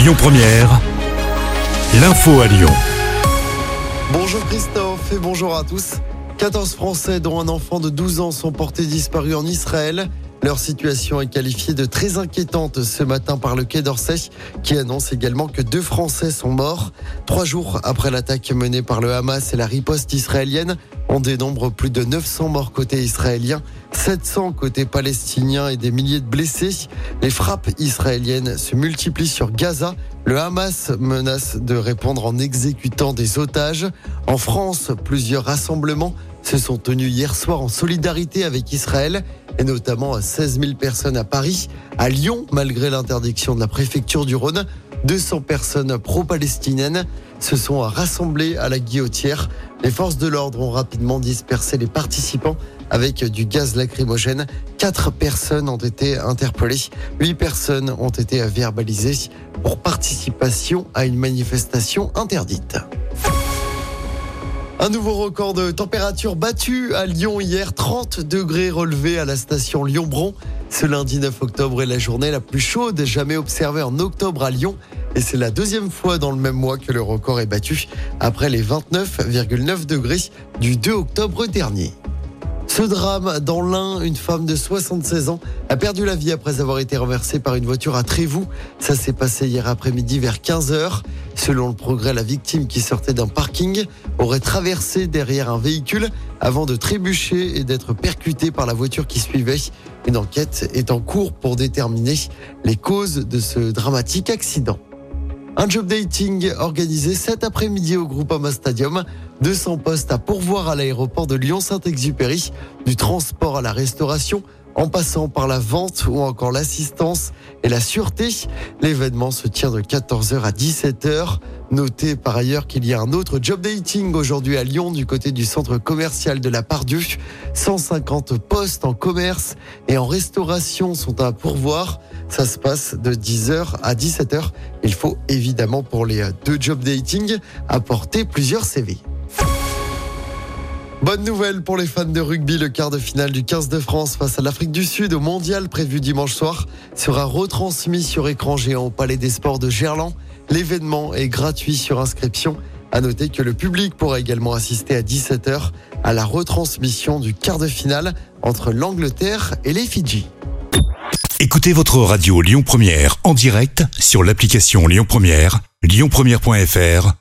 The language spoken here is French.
Lyon Première, l'info à Lyon. Bonjour Christophe et bonjour à tous. 14 Français dont un enfant de 12 ans sont portés disparus en Israël. Leur situation est qualifiée de très inquiétante ce matin par le Quai d'Orsay, qui annonce également que deux Français sont morts. Trois jours après l'attaque menée par le Hamas et la riposte israélienne, on dénombre plus de 900 morts côté israélien, 700 côté palestinien et des milliers de blessés. Les frappes israéliennes se multiplient sur Gaza. Le Hamas menace de répondre en exécutant des otages. En France, plusieurs rassemblements se sont tenus hier soir en solidarité avec Israël et notamment 16 000 personnes à Paris. À Lyon, malgré l'interdiction de la préfecture du Rhône, 200 personnes pro-palestiniennes se sont rassemblées à la guillotière. Les forces de l'ordre ont rapidement dispersé les participants avec du gaz lacrymogène. Quatre personnes ont été interpellées. Huit personnes ont été verbalisées pour participation à une manifestation interdite. Un nouveau record de température battu à Lyon hier, 30 degrés relevés à la station Lyon-Bron. Ce lundi 9 octobre est la journée la plus chaude jamais observée en octobre à Lyon. Et c'est la deuxième fois dans le même mois que le record est battu, après les 29,9 degrés du 2 octobre dernier. Ce drame dans l'Ain, une femme de 76 ans a perdu la vie après avoir été renversée par une voiture à Trévoux. Ça s'est passé hier après-midi vers 15h. Selon le progrès, la victime qui sortait d'un parking aurait traversé derrière un véhicule avant de trébucher et d'être percutée par la voiture qui suivait. Une enquête est en cours pour déterminer les causes de ce dramatique accident. Un job dating organisé cet après-midi au Groupama Stadium. 200 postes à pourvoir à l'aéroport de Lyon-Saint-Exupéry, du transport à la restauration, en passant par la vente ou encore l'assistance et la sûreté. L'événement se tient de 14h à 17h. Notez par ailleurs qu'il y a un autre job dating aujourd'hui à Lyon du côté du centre commercial de la Pardieu. 150 postes en commerce et en restauration sont à pourvoir. Ça se passe de 10h à 17h. Il faut évidemment pour les deux job dating apporter plusieurs CV. Bonne nouvelle pour les fans de rugby, le quart de finale du 15 de France face à l'Afrique du Sud au mondial prévu dimanche soir sera retransmis sur écran géant au Palais des Sports de Gerland. L'événement est gratuit sur inscription. À noter que le public pourra également assister à 17h à la retransmission du quart de finale entre l'Angleterre et les Fidji. Écoutez votre radio Lyon Première en direct sur l'application Lyon Première, lyonpremière.fr